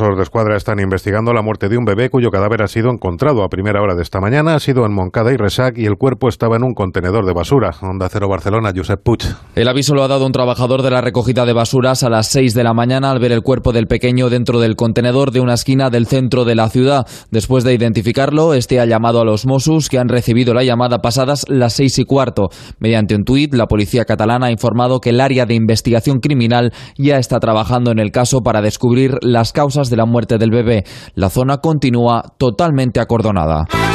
Los de escuadra están investigando la muerte de un bebé cuyo cadáver ha sido encontrado a primera hora de esta mañana. Ha sido en Moncada y Resac y el cuerpo estaba en un contenedor de basura. Onda Cero Barcelona, Josep Puig. El aviso lo ha dado un trabajador de la recogida de basuras a las 6 de la mañana al ver el cuerpo del pequeño dentro del contenedor de una esquina del centro de la ciudad. Después de identificarlo, este ha llamado a los Mossos que han recibido la llamada pasadas las seis y cuarto. Mediante un tuit, la policía catalana ha informado que el área de investigación criminal ya está trabajando en el caso para descubrir las causas de la muerte del bebé. La zona continúa totalmente acordonada.